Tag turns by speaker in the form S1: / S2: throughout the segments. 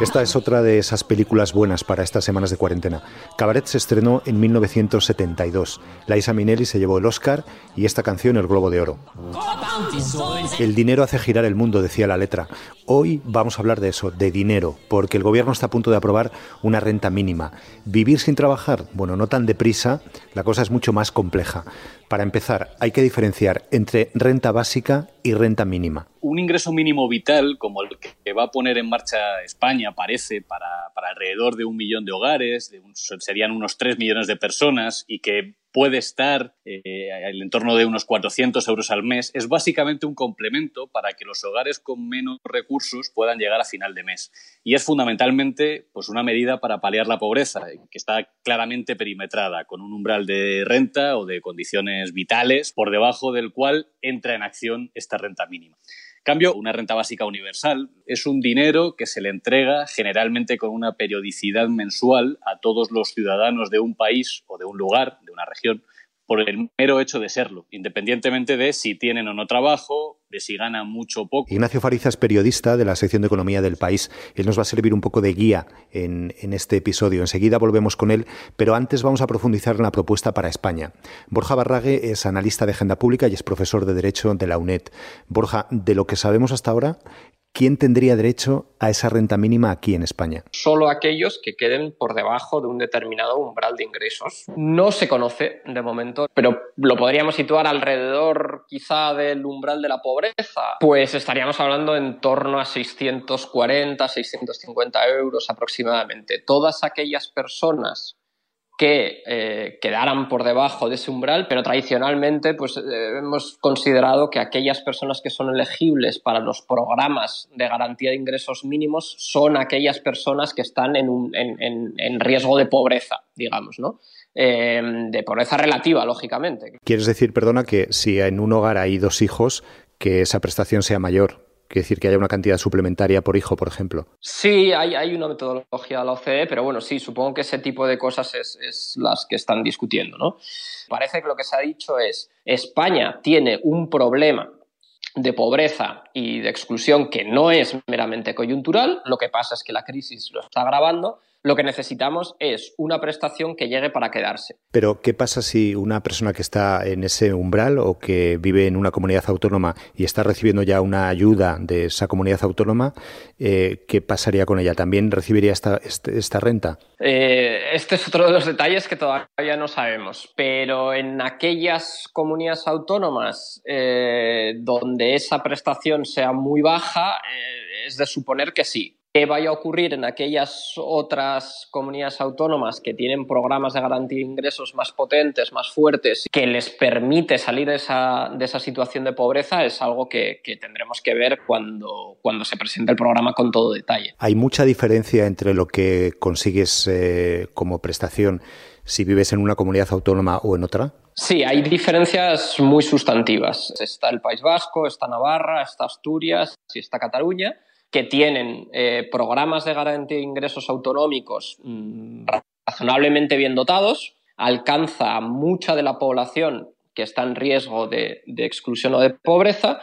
S1: Esta es otra de esas películas buenas para estas semanas de cuarentena. Cabaret se estrenó en 1972. Laisa Minnelli se llevó el Oscar y esta canción el Globo de Oro. El dinero hace girar el mundo, decía la letra. Hoy vamos a hablar de eso, de dinero, porque el gobierno está a punto de aprobar una renta mínima. ¿Vivir sin trabajar? Bueno, no tan deprisa, la cosa es mucho más compleja. Para empezar, hay que diferenciar entre renta básica y renta mínima.
S2: Un ingreso mínimo vital, como el que va a poner en marcha España, parece, para, alrededor de un millón de hogares, serían unos tres millones de personas, y que puede estar eh, en el entorno de unos 400 euros al mes, es básicamente un complemento para que los hogares con menos recursos puedan llegar a final de mes. Y es fundamentalmente pues, una medida para paliar la pobreza, que está claramente perimetrada, con un umbral de renta o de condiciones vitales por debajo del cual entra en acción esta renta mínima cambio, una renta básica universal es un dinero que se le entrega generalmente con una periodicidad mensual a todos los ciudadanos de un país o de un lugar, de una región, por el mero hecho de serlo, independientemente de si tienen o no trabajo, de si ganan mucho o poco.
S1: Ignacio Fariza es periodista de la sección de Economía del país. Él nos va a servir un poco de guía en, en, este episodio. Enseguida volvemos con él, pero antes vamos a profundizar en la propuesta para España. Borja Barrague es analista de agenda pública y es profesor de Derecho de la UNED. Borja, de lo que sabemos hasta ahora, ¿quién tendría derecho a esa renta mínima aquí en España?
S3: Solo aquellos que queden por debajo de un determinado umbral de ingresos. No se conoce de momento, pero lo podríamos situar alrededor quizá del umbral de la pobreza. Pues estaríamos hablando en torno a 640, 650 euros aproximadamente. Todas aquellas personas que eh, quedaran por debajo de ese umbral, pero tradicionalmente pues, eh, hemos considerado que aquellas personas que son elegibles para los programas de garantía de ingresos mínimos son aquellas personas que están en, en, riesgo de pobreza, digamos, ¿no? Eh, de pobreza relativa, lógicamente.
S1: ¿Quieres decir, perdona, que si en un hogar hay dos hijos, que esa prestación sea mayor? Quiere decir que haya una cantidad suplementaria por hijo, por ejemplo.
S3: Sí, hay, una metodología de la OCDE, pero bueno, sí, supongo que ese tipo de cosas es, es, las que están discutiendo, ¿no? Parece que lo que se ha dicho es, España tiene un problema de pobreza y de exclusión que no es meramente coyuntural, lo que pasa es que la crisis lo está agravando lo que necesitamos es una prestación que llegue para quedarse.
S1: Pero, ¿qué pasa si una persona que está en ese umbral o que vive en una comunidad autónoma y está recibiendo ya una ayuda de esa comunidad autónoma, eh, qué pasaría con ella? ¿También recibiría esta, este, esta renta?
S3: Eh, este es otro de los detalles que todavía no sabemos, pero en aquellas comunidades autónomas eh, donde esa prestación sea muy baja, es de suponer que sí, ¿Qué vaya a ocurrir en aquellas otras comunidades autónomas que tienen programas de garantía de ingresos más potentes, más fuertes, que les permite salir de esa, de esa situación de pobreza, es algo que, tendremos que ver cuando, cuando se presente el programa con todo detalle.
S1: ¿Hay mucha diferencia entre lo que consigues eh, como prestación si vives en una comunidad autónoma o en otra?
S3: Sí, hay diferencias muy sustantivas. Está el País Vasco, está Navarra, está Asturias y está Cataluña que tienen eh, programas de garantía de ingresos autonómicos mm, razonablemente bien dotados, alcanza a mucha de la población que está en riesgo de, de exclusión o de pobreza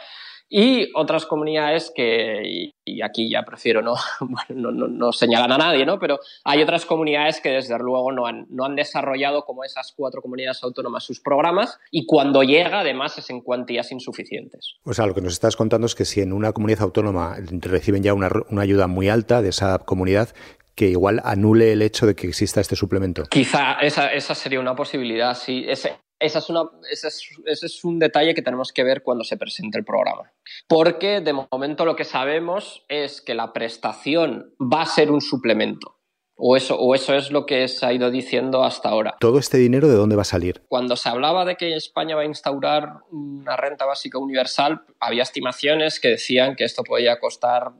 S3: y otras comunidades que, y aquí ya prefiero no, bueno, no, no, señalar a nadie, ¿no? pero hay otras comunidades que desde luego no han, no han desarrollado como esas cuatro comunidades autónomas sus programas y cuando llega además es en cuantías insuficientes.
S1: O sea, lo que nos estás contando es que si en una comunidad autónoma reciben ya una, una ayuda muy alta de esa comunidad, que igual anule el hecho de que exista este suplemento.
S3: Quizá esa, esa sería una posibilidad, sí. Ese, esa es una, ese, es, un detalle que tenemos que ver cuando se presente el programa. Porque de momento lo que sabemos es que la prestación va a ser un suplemento. O eso, o eso es lo que se ha ido diciendo hasta ahora.
S1: ¿Todo este dinero de dónde va a salir?
S3: Cuando se hablaba de que España va a instaurar una renta básica universal, había estimaciones que decían que esto podía costar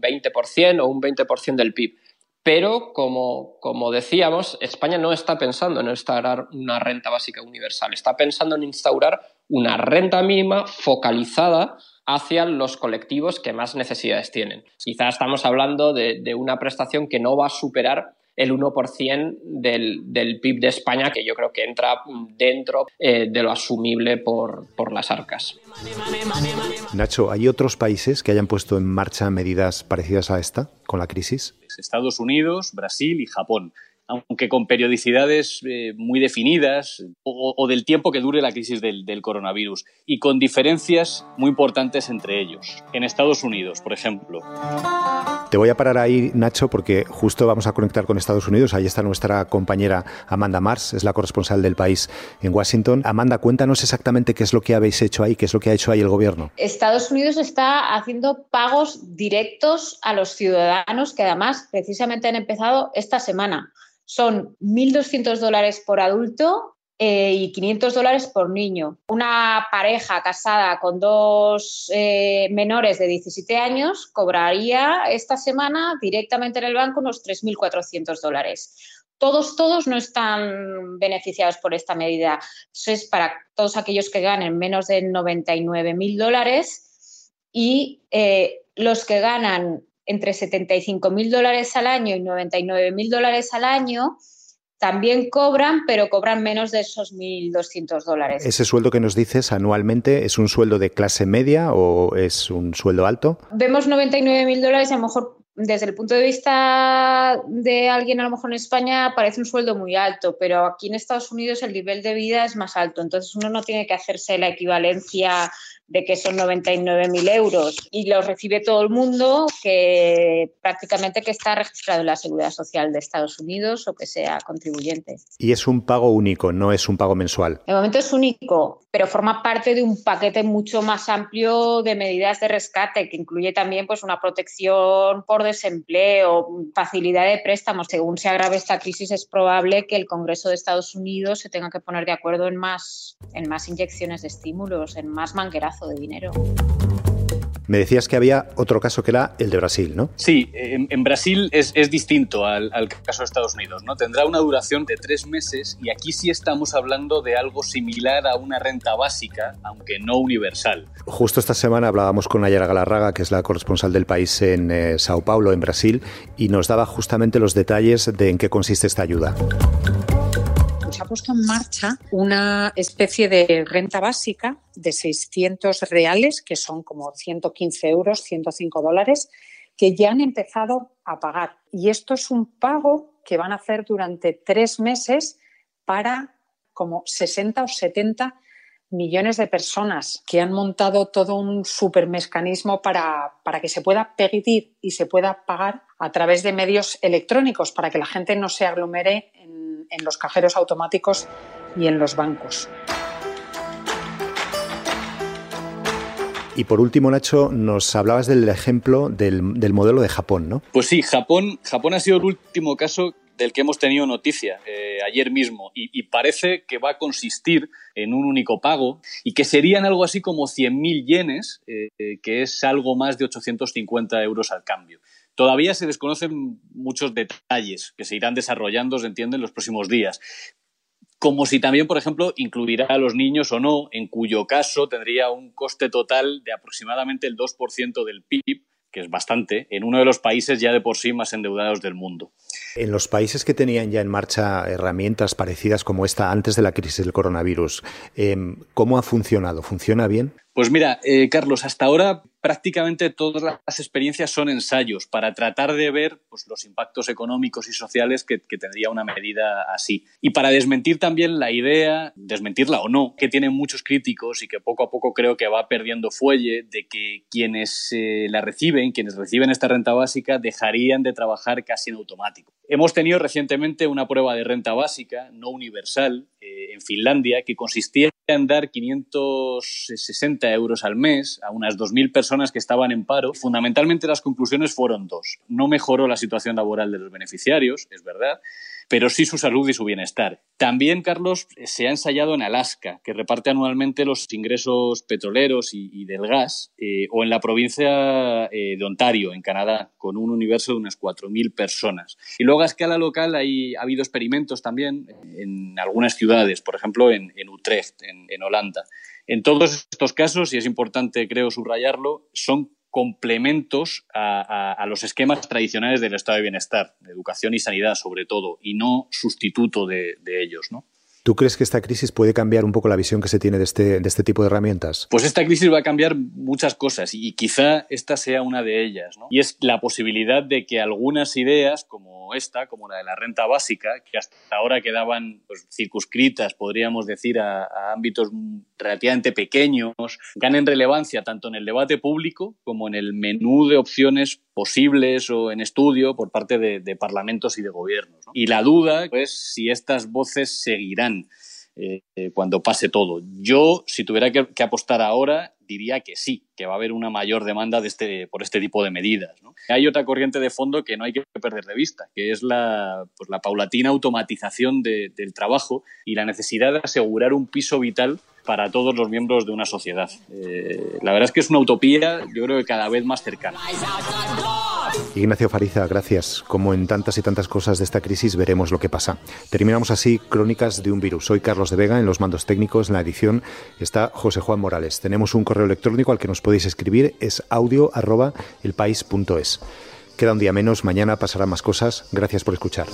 S3: 20% o un 20% del PIB. Pero, como, como, decíamos, España no está pensando en instaurar una renta básica universal, está pensando en instaurar una renta mínima focalizada hacia los colectivos que más necesidades tienen. Quizá estamos hablando de, una prestación que no va a superar el 1% del, del, PIB de España, que yo creo que entra dentro eh, de lo asumible por, por las arcas.
S1: Nacho, ¿hay otros países que hayan puesto en marcha medidas parecidas a esta con la crisis?
S2: Estados Unidos, Brasil y Japón aunque con periodicidades eh, muy definidas o, del tiempo que dure la crisis del, coronavirus y con diferencias muy importantes entre ellos. En Estados Unidos, por ejemplo.
S1: Te voy a parar ahí, Nacho, porque justo vamos a conectar con Estados Unidos. Ahí está nuestra compañera Amanda Mars, es la corresponsal del país en Washington. Amanda, cuéntanos exactamente qué es lo que habéis hecho ahí, qué es lo que ha hecho ahí el gobierno.
S4: Estados Unidos está haciendo pagos directos a los ciudadanos que además precisamente han empezado esta semana son 1.200 dólares por adulto eh, y 500 dólares por niño. Una pareja casada con dos eh, menores de 17 años cobraría esta semana directamente en el banco unos 3.400 dólares. Todos, todos no están beneficiados por esta medida. Eso es para todos aquellos que ganen menos de 99.000 dólares y eh, los que ganan entre 75 mil dólares al año y 99 mil dólares al año, también cobran, pero cobran menos de esos 1.200 dólares.
S1: ¿Ese sueldo que nos dices anualmente es un sueldo de clase media o es un sueldo alto?
S4: Vemos 99 mil dólares, a lo mejor desde el punto de vista de alguien a lo mejor en España parece un sueldo muy alto, pero aquí en Estados Unidos el nivel de vida es más alto, entonces uno no tiene que hacerse la equivalencia de que son 99.000 euros y los recibe todo el mundo que prácticamente que está registrado en la Seguridad Social de Estados Unidos o que sea contribuyente.
S1: Y es un pago único, no es un pago mensual.
S4: De momento es único, pero forma parte de un paquete mucho más amplio de medidas de rescate que incluye también pues una protección por desempleo, facilidad de préstamos. Según se agrave esta crisis es probable que el Congreso de Estados Unidos se tenga que poner de acuerdo en más en más inyecciones de estímulos, en más manguerazos de dinero.
S1: Me decías que había otro caso que era el de Brasil, ¿no?
S2: Sí, en, Brasil es, distinto al, caso de Estados Unidos, ¿no? Tendrá una duración de tres meses y aquí sí estamos hablando de algo similar a una renta básica, aunque no universal.
S1: Justo esta semana hablábamos con Nayara Galarraga, que es la corresponsal del país en eh, Sao Paulo, en Brasil, y nos daba justamente los detalles de en qué consiste esta ayuda
S5: ha puesto en marcha una especie de renta básica de 600 reales, que son como 115 euros, 105 dólares, que ya han empezado a pagar. Y esto es un pago que van a hacer durante tres meses para como 60 o 70 millones de personas que han montado todo un supermecanismo para, para que se pueda pedir y se pueda pagar a través de medios electrónicos, para que la gente no se aglomere en en, los cajeros automáticos y en los bancos.
S1: Y por último, Nacho, nos hablabas del ejemplo del, modelo de Japón, ¿no?
S2: Pues sí, Japón, Japón ha sido el último caso del que hemos tenido noticia eh, ayer mismo y, parece que va a consistir en un único pago y que serían algo así como 100.000 yenes, eh, que es algo más de 850 euros al cambio. Todavía se desconocen muchos detalles que se irán desarrollando, se entiende, en los próximos días. Como si también, por ejemplo, incluirá a los niños o no, en cuyo caso tendría un coste total de aproximadamente el 2% del PIB, que es bastante, en uno de los países ya de por sí más endeudados del mundo.
S1: En los países que tenían ya en marcha herramientas parecidas como esta antes de la crisis del coronavirus, em, ¿cómo ha funcionado? ¿Funciona bien?
S2: Pues mira, eh, Carlos, hasta ahora prácticamente todas las experiencias son ensayos para tratar de ver pues, los impactos económicos y sociales que, tendría una medida así. Y para desmentir también la idea, desmentirla o no, que tienen muchos críticos y que poco a poco creo que va perdiendo fuelle de que quienes eh, la reciben, quienes reciben esta renta básica, dejarían de trabajar casi en automático. Hemos tenido recientemente una prueba de renta básica no universal en Finlandia que consistía en dar 560 euros al mes a unas 2.000 personas que estaban en paro. Fundamentalmente las conclusiones fueron dos. No mejoró la situación laboral de los beneficiarios, es verdad, pero sí su salud y su bienestar. También, Carlos, se ha ensayado en Alaska, que reparte anualmente los ingresos petroleros y, del gas, eh, o en la provincia eh, de Ontario, en Canadá, con un universo de unas 4.000 personas. Y luego a escala local hay, ha habido experimentos también en algunas ciudades, por ejemplo en, Utrecht, en Holanda. En todos estos casos, y es importante creo subrayarlo, son complementos a, los esquemas tradicionales del estado de bienestar, de educación y sanidad sobre todo, y no sustituto de, de ellos. ¿no?
S1: ¿Tú crees que esta crisis puede cambiar un poco la visión que se tiene de este, de este tipo de herramientas?
S2: Pues esta crisis va a cambiar muchas cosas y quizá esta sea una de ellas. ¿no? Y es la posibilidad de que algunas ideas, como esta, como la de la renta básica, que hasta ahora quedaban pues, circunscritas, podríamos decir, a, a ámbitos relativamente pequeños, ganen relevancia tanto en el debate público como en el menú de opciones posibles o en estudio por parte de, parlamentos y de gobiernos. Y la duda es pues, si estas voces seguirán eh, cuando pase todo. Yo, si tuviera que, apostar ahora, diría que sí, que va a haber una mayor demanda de este, por este tipo de medidas. Hay otra corriente de fondo que no hay que perder de vista, que es la, pues, la paulatina automatización del trabajo y la necesidad de asegurar un piso vital para todos los miembros de una sociedad. Eh, la verdad es que es una utopía, yo creo que cada vez más cercana.
S1: Ignacio Fariza, gracias. Como en tantas y tantas cosas de esta crisis, veremos lo que pasa. Terminamos así Crónicas de un virus. Soy Carlos de Vega, en los mandos técnicos, en la edición está José Juan Morales. Tenemos un correo electrónico al que nos podéis escribir, es audio. Queda un día menos, mañana pasarán más cosas. Gracias por escuchar.